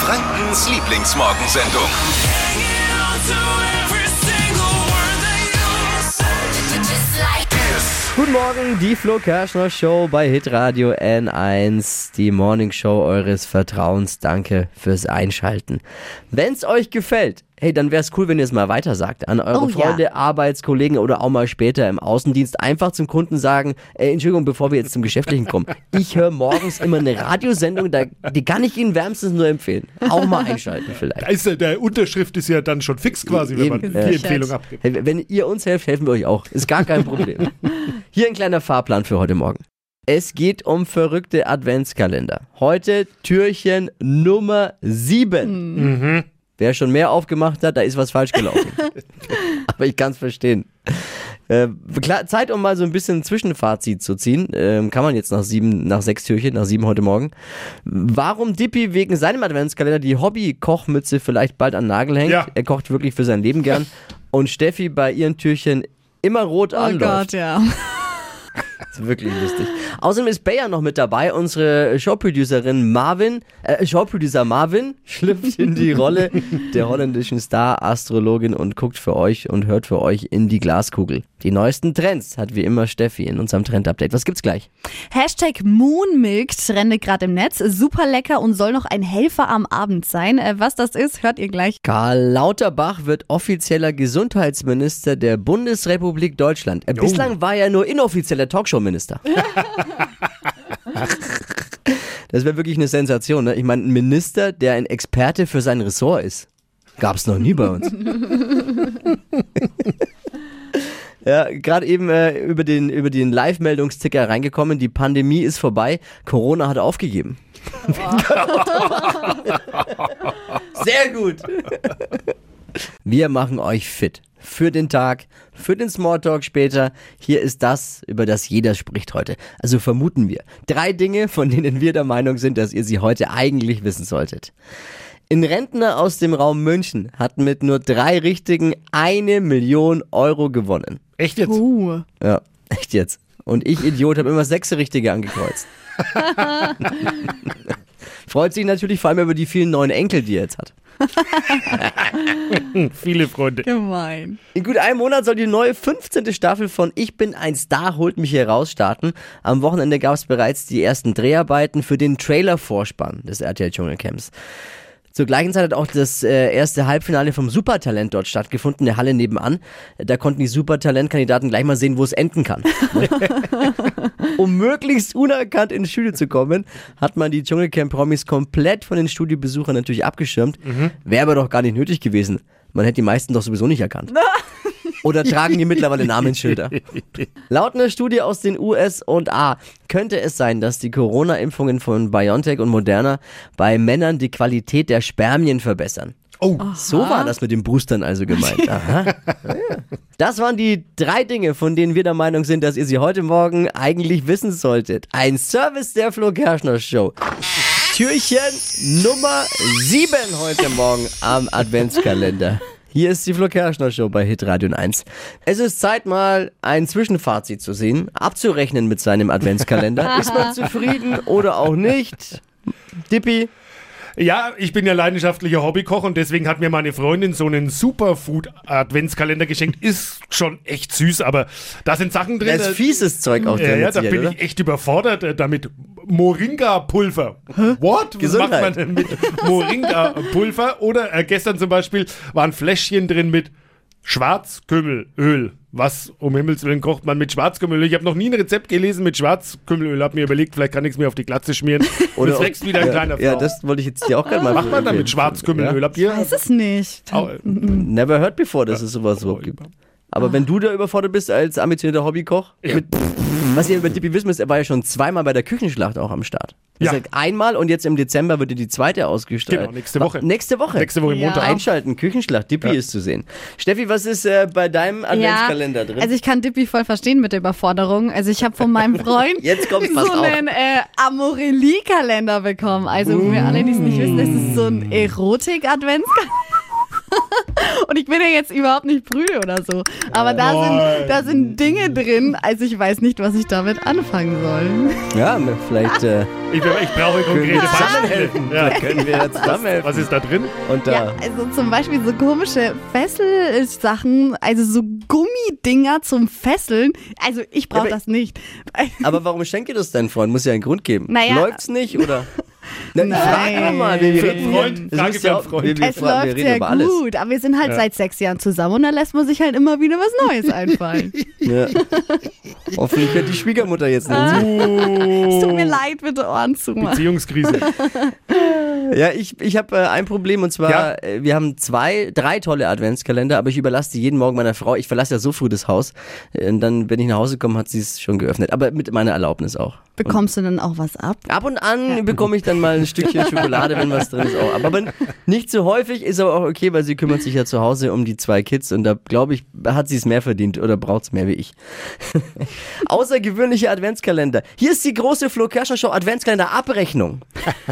Frankens Lieblingsmorgensendung. Guten Morgen, die Flo Kerschner Show bei Hitradio N1, die Morning Show eures Vertrauens. Danke fürs Einschalten. Wenn's euch gefällt, hey, dann wär's cool, wenn ihr es mal weiter sagt an eure Oh ja. Freunde, Arbeitskollegen oder auch mal später im Außendienst. Einfach zum Kunden sagen, ey, Entschuldigung, bevor wir jetzt zum Geschäftlichen kommen. Ich höre morgens immer eine Radiosendung, da, die kann ich Ihnen wärmstens nur empfehlen. Auch mal einschalten vielleicht. Da ist ja, der Unterschrift ist ja dann schon fix quasi, wenn man Eben, die ja. Empfehlung abgibt. Hey, wenn ihr uns helft, helfen wir euch auch. Ist gar kein Problem. Hier ein kleiner Fahrplan für heute Morgen. Es geht um verrückte Adventskalender. Heute Türchen Nummer 7. Wer schon mehr aufgemacht hat, da ist was falsch gelaufen. Aber ich kann es verstehen. Äh, klar, Zeit, um mal so ein bisschen ein Zwischenfazit zu ziehen. Ähm, kann man jetzt nach sieben, nach sechs Türchen, nach sieben heute Morgen. Warum Dippy wegen seinem Adventskalender die Hobby-Kochmütze vielleicht bald an den Nagel hängt. Ja. Er kocht wirklich für sein Leben gern. Und Steffi bei ihren Türchen immer rot Oh anläuft. Gott, ja. Das ist wirklich lustig. Außerdem ist Bayer noch mit dabei. Unsere Showproducerin Marvin, äh, Showproducer Marvin schlüpft in die Rolle der holländischen Star-Astrologin und guckt für euch und hört für euch in die Glaskugel. Die neuesten Trends hat wie immer Steffi in unserem Trend-Update. Was gibt's gleich? Hashtag Moonmilk trendet gerade im Netz. Super lecker und soll noch ein Helfer am Abend sein. Äh, Was das ist, hört ihr gleich. Karl Lauterbach wird offizieller Gesundheitsminister der Bundesrepublik Deutschland. Äh, bislang war er nur inoffizieller Talkshow-Minister. Das wäre wirklich eine Sensation. Ne? Ich meine, ein Minister, der ein Experte für sein Ressort ist, gab's noch nie bei uns. Ja, gerade eben äh, über den, über den Live-Meldungsticker reingekommen. Die Pandemie ist vorbei. Corona hat aufgegeben. Sehr gut. Wir machen euch fit. Für den Tag, für den Smalltalk später. Hier ist das, über das jeder spricht heute. Also vermuten wir. Drei Dinge, von denen wir der Meinung sind, dass ihr sie heute eigentlich wissen solltet. Ein Rentner aus dem Raum München hat mit nur drei richtigen eine Million Euro gewonnen. Echt jetzt? Uh. Ja, echt jetzt. Und ich, Idiot, habe immer sechs richtige angekreuzt. Freut sich natürlich vor allem über die vielen neuen Enkel, die er jetzt hat. Viele Freunde. Gemein. In gut einem Monat soll die neue 15. Staffel von Ich bin ein Star, holt mich hier raus starten. Am Wochenende gab es bereits die ersten Dreharbeiten für den Trailer-Vorspann des RTL Dschungelcamps. Zur gleichen Zeit hat auch das äh, erste Halbfinale vom Supertalent dort stattgefunden, in der Halle nebenan. Da konnten die Supertalent-Kandidaten gleich mal sehen, wo es enden kann. um möglichst unerkannt ins Studio zu kommen, hat man die Dschungelcamp-Promis komplett von den Studiobesuchern natürlich abgeschirmt. Wäre aber doch gar nicht nötig gewesen. Man hätte die meisten doch sowieso nicht erkannt. Oder tragen die mittlerweile Namensschilder? Laut einer Studie aus den USA könnte es sein, dass die Corona-Impfungen von BioNTech und Moderna bei Männern die Qualität der Spermien verbessern. Oh, So war das mit den Boostern also gemeint. Aha. Das waren die drei Dinge, von denen wir der Meinung sind, dass ihr sie heute Morgen eigentlich wissen solltet. Ein Service der Flo Kerschner Show. Türchen Nummer 7 heute Morgen am Adventskalender. Hier ist die Flo Kerschner Show bei Hitradio 1. Es ist Zeit mal ein Zwischenfazit zu sehen, abzurechnen mit seinem Adventskalender. ist man zufrieden oder auch nicht? Dippi, Ja, ich bin ja leidenschaftlicher Hobbykoch und deswegen hat mir meine Freundin so einen Superfood-Adventskalender geschenkt. Ist schon echt süß, aber da sind Sachen drin. da ist äh, fieses Zeug auch ja, drin. ja, mit da bin oder? ich echt überfordert äh, damit. Moringa-Pulver. What? Was Gesundheit. macht man denn mit Moringa-Pulver? Oder äh, gestern zum Beispiel war ein Fläschchen drin mit Schwarzkümmelöl. Was um Himmels Willen kocht man mit Schwarzkümmelöl? Ich habe noch nie ein Rezept gelesen mit Schwarzkümmelöl. Hab mir überlegt, vielleicht kann ich es mir auf die Glatze schmieren. Oder das wächst wieder ein ja, kleiner Frau. Ja, das wollte ich jetzt dir auch gerade mal macht man da empfehlen. mit Schwarzkümmelöl? Habt ihr? Weiß es nicht. Never heard before, dass es sowas überhaupt gibt. Aber wenn du da überfordert bist als ambitionierter Hobbykoch, Ja. mit, was ihr über Dippy wissen müsst, er war ja schon zweimal bei der Küchenschlacht auch am Start. Ja. heißt, einmal und jetzt im Dezember wird die zweite ausgestrahlt. Genau, nächste Woche. Nächste Woche. Nächste Woche Ja. Montag. Einschalten, Küchenschlacht, Dippy ist zu sehen. Steffi, was ist äh, bei deinem Adventskalender drin? Also ich kann Dippy voll verstehen mit der Überforderung. Also ich habe von meinem Freund Jetzt kommt's, so auf. einen äh, Amorelie-Kalender bekommen. Also für alle, die es nicht wissen, das ist so ein Erotik-Adventskalender. Und ich bin ja jetzt überhaupt nicht prüde oder so. Aber da sind, da sind Dinge drin, also ich weiß nicht, was ich damit anfangen soll. Ja, vielleicht äh, Ich, ich brauche konkrete Beispiele. Ja. können wir jetzt zusammenhelfen. Was ist da drin? Und da. Ja, also zum Beispiel so komische Fesselsachen, also so Gummidinger zum Fesseln. Also ich brauche Ja, das nicht. Aber warum schenkt ihr das deinen Freund? Muss ja einen Grund geben. Naja. Läuft's nicht oder? Na, ich Nein. frag mal. Wir, wir Für reden Freund? Frage für einen auch- Freund. Wir, wir, Es wir läuft reden sehr über alles. gut, aber wir sind halt Ja. seit sechs Jahren zusammen und da lässt man sich halt immer wieder was Neues einfallen. Ja. Hoffentlich wird die Schwiegermutter jetzt nicht. Es Oh, tut mir leid, bitte Ohren zumachen. Beziehungskrise. Ja, ich, ich habe äh, ein Problem und zwar, Ja. äh, wir haben zwei, drei tolle Adventskalender, aber ich überlasse die jeden Morgen meiner Frau. Ich verlasse ja so früh das Haus. Äh, Und dann, wenn ich nach Hause komme, hat sie es schon geöffnet. Aber mit meiner Erlaubnis auch. Bekommst du dann auch was ab? Ab und an bekomme ich dann mal ein Stückchen Schokolade, wenn was drin ist. Auch. Aber wenn, nicht so häufig, ist aber auch okay, weil sie kümmert sich ja zu Hause um die zwei Kids und da glaube ich, hat sie es mehr verdient oder braucht es mehr wie ich. Außergewöhnliche Adventskalender. Hier ist die große Flo Kerschner Show Adventskalender Abrechnung.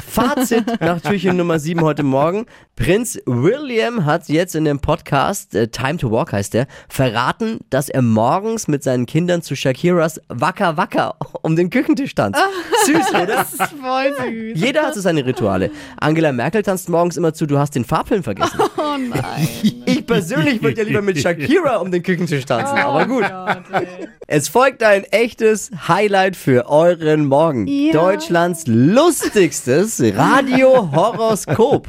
Fazit nach Türchen Nummer 7 heute Morgen. Prinz William hat jetzt in dem Podcast, äh, Time to Walk heißt der, verraten, dass er morgens mit seinen Kindern zu Shakiras Wacker Wacker um den Küchentisch tanzt. Süß, oder? Das ist voll süß. Jeder hat so seine Rituale. Angela Merkel tanzt morgens immer zu, du hast den Farbfilm vergessen. Oh nein. Ich persönlich würde ja lieber mit Shakira um den Küchentisch tanzen, aber gut. Gott. Es folgt ein echtes Highlight für euren Morgen. Ja. Deutschlands lustigstes Radio-Horoskop.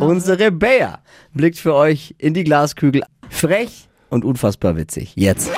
Unsere Bea blickt für euch in die Glaskügel. Frech und unfassbar witzig. Jetzt.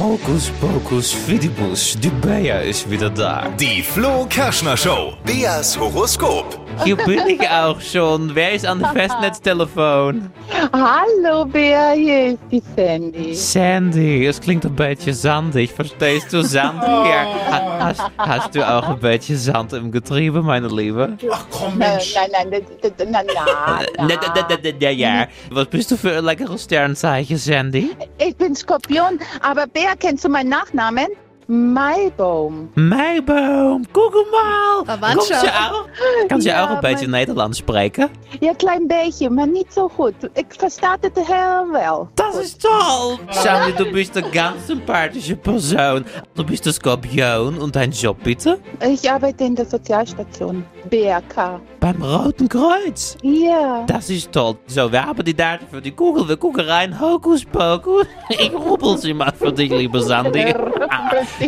Hokus pokus fidibus, die Bea ist wieder da. Die Flo Kerschner Show. Beas Horoskop. Hier bin ich auch schon. Wer ist an dem Festnetztelefon? Hallo Bea, hier ist die Sandy. Sandy, es klingt een beetje zandig. Verstehst du, Sandy? Ja. Ha- Hast, hast du auch ein bisschen Sand im Getriebe, meine Liebe? Nein, nein, nein, nein, nein, nein, Ne, ne, ne, ne, ne, ja. Was bist du für ein leckeres Sternzeichen, Sandy? Ich bin Skorpion, aber Bea, kennst du meinen Nachnamen? Maibaum. Meiboom, guck mal. Kommst je auch? Kannst je Ja, ook een beetje Nederlands spreken? Ja, klein beetje, maar niet zo goed. Ik versta het heel wel. Das ist toll. Sandy, du bist eine ganz sympathische Person. Du bist ein Skorpion und dein Job bitte? Ich arbeite in der Sozialstation. BRK. Beim Roten Kreuz. Ja. Das ist toll. So, wir haben die Daten für die Kugel. Wir gucken rein. Hokus Pokus. Ich rubbel sie mal für dich, liebe Sandy.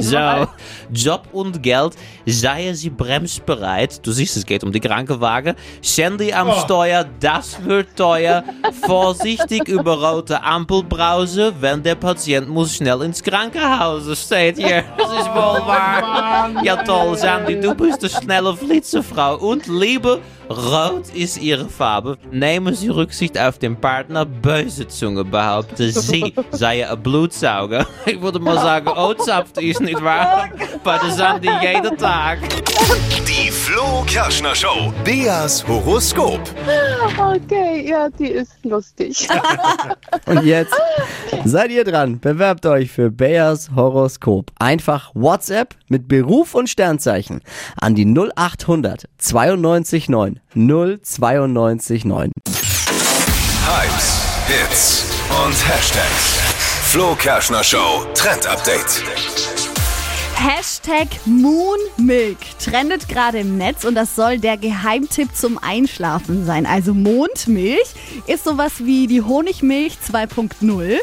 So, Job und Geld. Seien Sie bremsbereit. Du siehst, es geht um die Krankenwagen. Sandy am Steuer, das wird teuer. Vorsichtig über rote Ampel brausen, wenn der Patient muss schnell ins Krankenhaus. Steht hier. Das ist wohl wahr. Ja, toll, Sandy, du bist eine schnelle Flitzefrau. Und Liebe, rot ist ihre Farbe. Nehmen Sie Rücksicht auf den Partner. Böse Zunge behaupten, Sie sei ein Blutsauger. Ich würde mal sagen, Otzapft ist nicht wahr. Bei der Sandy jeden Tag. Die Flo Kerschner Show. Beas Horoskop. Okay, ja, die ist lustig. Und jetzt seid ihr dran. Bewerbt euch für Bayers Horoskop. Einfach WhatsApp mit Beruf und Sternzeichen an die 0800 92 9 092 9. Hypes, Hits und Hashtags. Flo Kerschner Show Trend Update. Hashtag Moonmilk trendet gerade im Netz und das soll der Geheimtipp zum Einschlafen sein. Also Mondmilch ist sowas wie die Honigmilch 2.0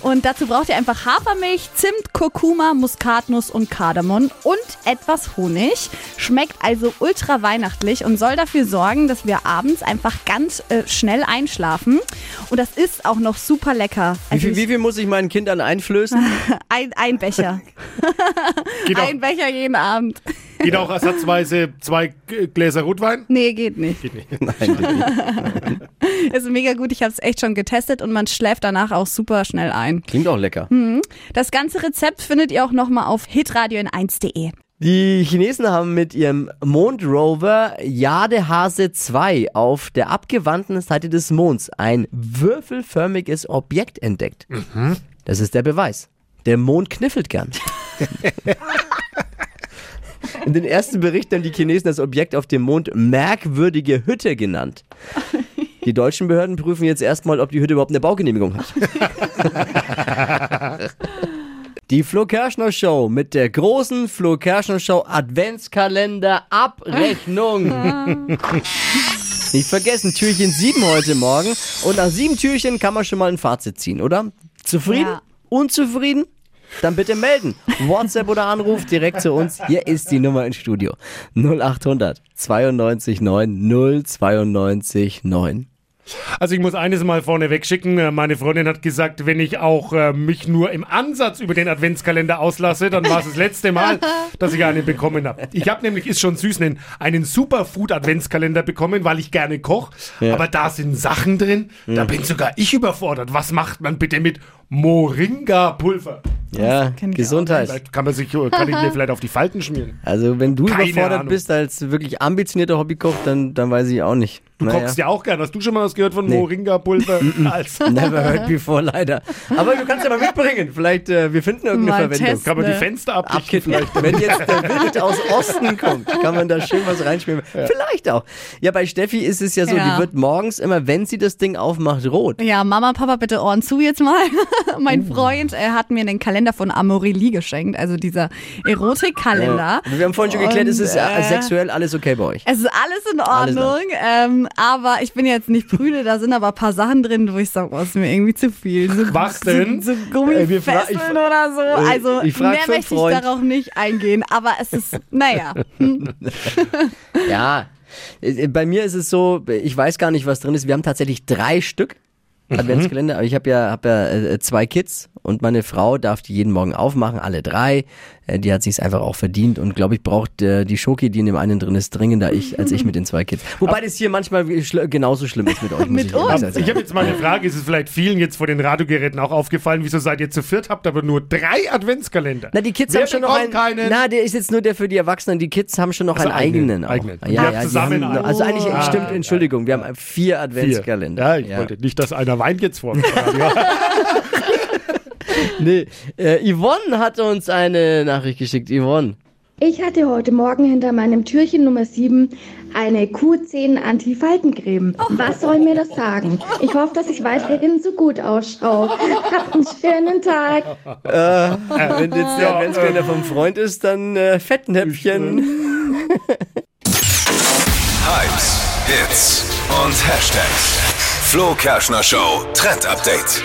und dazu braucht ihr einfach Hafermilch, Zimt, Kurkuma, Muskatnuss und Kardamom und etwas Honig. Schmeckt also ultra weihnachtlich und soll dafür sorgen, dass wir abends einfach ganz äh, schnell einschlafen und das ist auch noch super lecker. Wie Also viel, wie viel muss ich meinen Kindern einflößen? ein, ein Becher. Geht auch, Ein Becher jeden Abend. geht auch ersatzweise zwei Gläser Rotwein? Nee, geht nicht. Nein, bitte nicht. Ist mega gut. Ich habe es echt schon getestet und man schläft danach auch super schnell ein. Klingt auch lecker. Das ganze Rezept findet ihr auch nochmal auf hitradio in 1.de. Die Chinesen haben mit ihrem Mondrover Jadehase 2 auf der abgewandten Seite des Monds ein würfelförmiges Objekt entdeckt. Das ist der Beweis. Der Mond kniffelt gern. In den ersten Berichten haben die Chinesen das Objekt auf dem Mond merkwürdige Hütte genannt. Die deutschen Behörden prüfen jetzt erstmal, ob die Hütte überhaupt eine Baugenehmigung hat. Die Flo Kerschner Show mit der großen Flo Kerschner Show Adventskalender Abrechnung. Nicht vergessen, Türchen 7 heute Morgen. Und nach sieben Türchen kann man schon mal ein Fazit ziehen, oder? Zufrieden? Ja. Unzufrieden? Dann bitte melden. WhatsApp oder Anruf direkt zu uns. Hier ist die Nummer ins Studio. 0800 92 9 092 9. Also ich muss eines mal vorneweg schicken. Äh, Meine Freundin hat gesagt, wenn ich auch äh, mich nur im Ansatz über den Adventskalender auslasse, dann war es das letzte Mal, dass ich einen bekommen habe. Ich habe nämlich, ist schon süß, einen, einen Superfood-Adventskalender bekommen, weil ich gerne koche. Ja. Aber da sind Sachen drin, da bin sogar ich überfordert. Was macht man bitte mit Moringa-Pulver? Ja, Gesundheit. Vielleicht kann man sich, kann ich mir vielleicht auf die Falten schmieren. Also wenn du Keine überfordert Ahnung. bist als wirklich ambitionierter Hobbykoch, dann, dann weiß ich auch nicht. Du kochst ja auch gern. Hast du schon mal was gehört von Moringa-Pulver? Als Never heard before, leider. Aber du kannst ja mal mitbringen. Vielleicht, äh, wir finden irgendeine Mal Verwendung. testen. kann man die Ne? Fenster abdichten. Abkippen. Wenn jetzt der Wind aus Osten kommt, kann man da schön was reinschmieren. Vielleicht auch. Ja, bei Steffi ist es ja so, Ja. die wird morgens immer, wenn sie das Ding aufmacht, rot. Ja, Mama, Papa, bitte Ohren zu jetzt mal. mein Uh. Freund äh, hat mir den Kalender von Amorelie geschenkt, also dieser Erotikkalender. Wir haben vorhin schon geklärt, es ist äh, äh, sexuell alles okay bei euch. Es ist alles in Alles Ordnung, ähm, aber ich bin jetzt nicht prüde, da sind aber ein paar Sachen drin, wo ich sage, oh, ist mir irgendwie zu viel. So, Was denn? So, so Äh, Gummifesseln ich- oder so. äh, Also mehr möchte ich darauf nicht eingehen, aber es ist, naja. Ja. Äh, Bei mir ist es so, ich weiß gar nicht, was drin ist. Wir haben tatsächlich drei Stück Adventskalender, aber ich habe ja, hab ja äh, zwei Kids und meine Frau darf die jeden Morgen aufmachen, alle drei. Äh, Die hat sich's einfach auch verdient und glaube ich braucht äh, die Schoki, die in dem einen drin ist, dringender ich als ich mit den zwei Kids. Wobei das hier manchmal schl- genauso schlimm ist mit euch. Mit ich uns? Ich habe jetzt mal eine Frage, ist es vielleicht vielen jetzt vor den Radiogeräten auch aufgefallen, wieso seid ihr zu viert, habt aber nur drei Adventskalender? Na, die Kids Wer haben schon noch einen. keinen? Na, der ist jetzt nur der für die Erwachsenen. Die Kids haben schon noch Also einen eigenen. eigenen. Ja, ja, die zusammen haben, einen. also eigentlich, Ah, stimmt, ja. Entschuldigung, wir haben vier Vier. Adventskalender. Ja, ich wollte nicht, dass einer weint jetzt vor. Nee, äh, Yvonne hat uns eine Nachricht geschickt. Yvonne. Ich hatte heute Morgen hinter meinem Türchen Nummer 7 eine Q10 Anti-Faltencreme. Was soll mir das sagen? Ich hoffe, dass ich weiterhin so gut ausschaue. Habt einen schönen Tag. Wenn jetzt der Adventskalender vom Freund ist, dann äh, Fettnäpfchen. Hypes, Hits und Hashtags. Flo Kerschner Show Trend Update.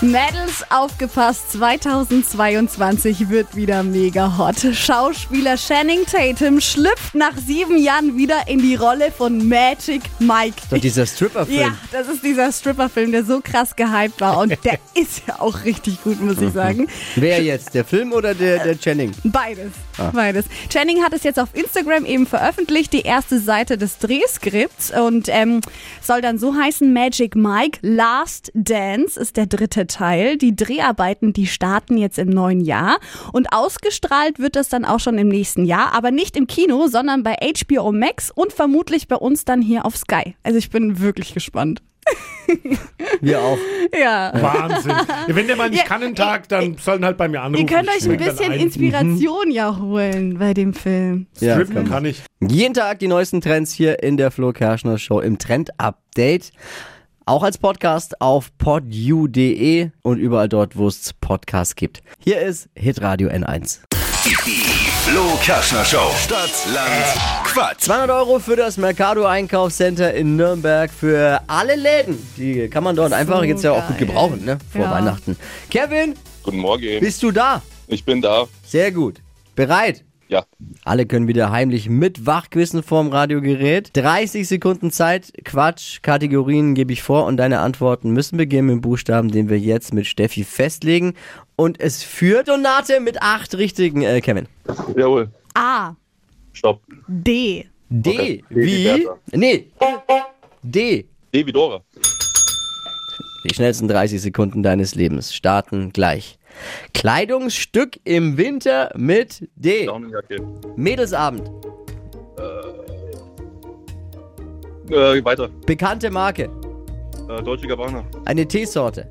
Mädels, aufgepasst, 2022 wird wieder mega hot. Schauspieler Channing Tatum schlüpft nach sieben Jahren wieder in die Rolle von Magic Mike. Doch dieser Stripper-Film. Ja, das ist dieser Stripper-Film, der so krass gehypt war und der ist ja auch richtig gut, muss ich sagen. Wer jetzt? Der Film oder der, der Channing? Beides. Beides. Channing hat es jetzt auf Instagram eben veröffentlicht, die erste Seite des Drehskripts und ähm, soll dann so heißen Magic Mike Last Dance ist der dritte Teil. Die Dreharbeiten, die starten jetzt im neuen Jahr und ausgestrahlt wird das dann auch schon im nächsten Jahr, aber nicht im Kino, sondern bei HBO Max und vermutlich bei uns dann hier auf Sky. Also ich bin wirklich gespannt. Wir auch. Ja. Wahnsinn. Wenn der mal nicht Ja, kann einen Tag, dann sollen halt bei mir anrufen. Ihr könnt euch ein bisschen ein. Inspiration ja holen bei dem Film. Ja, Strippen kann kann ich. Jeden Tag die neuesten Trends hier in der Flo Kerschner Show im Trend Update. Auch als Podcast auf podu.de und überall dort, wo es Podcasts gibt. Hier ist Hitradio N1. Flo Kerschner Show. Stadt, Land, Quatsch. 200 Euro für das Mercado Einkaufscenter in Nürnberg für alle Läden. Die kann man dort einfach jetzt ja auch gut gebrauchen, ne? Vor Ja. Weihnachten. Kevin, Guten Morgen. bist du da? Ich bin da. Sehr gut. Bereit? Ja. Alle können wieder heimlich mit wachquissen vorm Radiogerät. 30 Sekunden Zeit, Quatsch, Kategorien gebe ich vor und deine Antworten müssen beginnen mit dem Buchstaben, den wir jetzt mit Steffi festlegen. Und es führt Donate mit acht richtigen, äh, Kevin. Jawohl. A, Stopp. D, D, Okay. wie? wie Bertha. Nee. D. D wie Dora. Die schnellsten 30 Sekunden deines Lebens starten gleich. Kleidungsstück im Winter mit D. Daunenjacke. Mädelsabend. Äh, weiter. Bekannte Marke. Äh, Deutsche Gabbana. Eine Teesorte.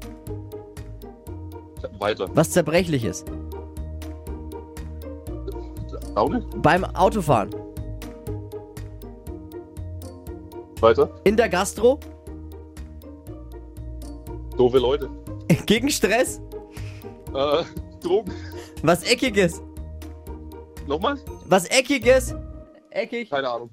Weiter. Was zerbrechliches. Daune. Beim Autofahren. Weiter. In der Gastro. Doofe Leute. Gegen Stress? Äh, Drogen. Was Eckiges? Nochmal? Was Eckiges? Eckig? Keine Ahnung.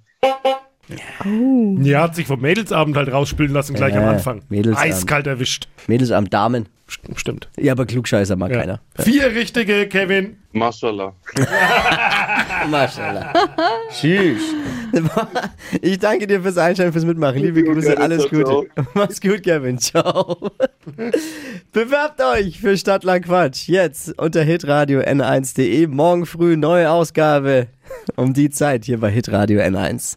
Ja, hat sich vom Mädelsabend halt rausspülen lassen, gleich Ja, am Anfang. Mädelsabend. Eiskalt erwischt. Mädels am Damen. Stimmt. Ja, aber Klugscheißer mag Ja. keiner. Vier richtige, Kevin. Mashallah. Maschallah. Tschüss. Ich danke dir fürs Einschalten, fürs Mitmachen. Liebe Grüße, alles Gute. Mach's gut, Kevin. Ciao. Bewerbt euch für Stadtland Quatsch. Jetzt unter hitradio n1.de. Morgen früh neue Ausgabe. Um die Zeit hier bei Hitradio N1.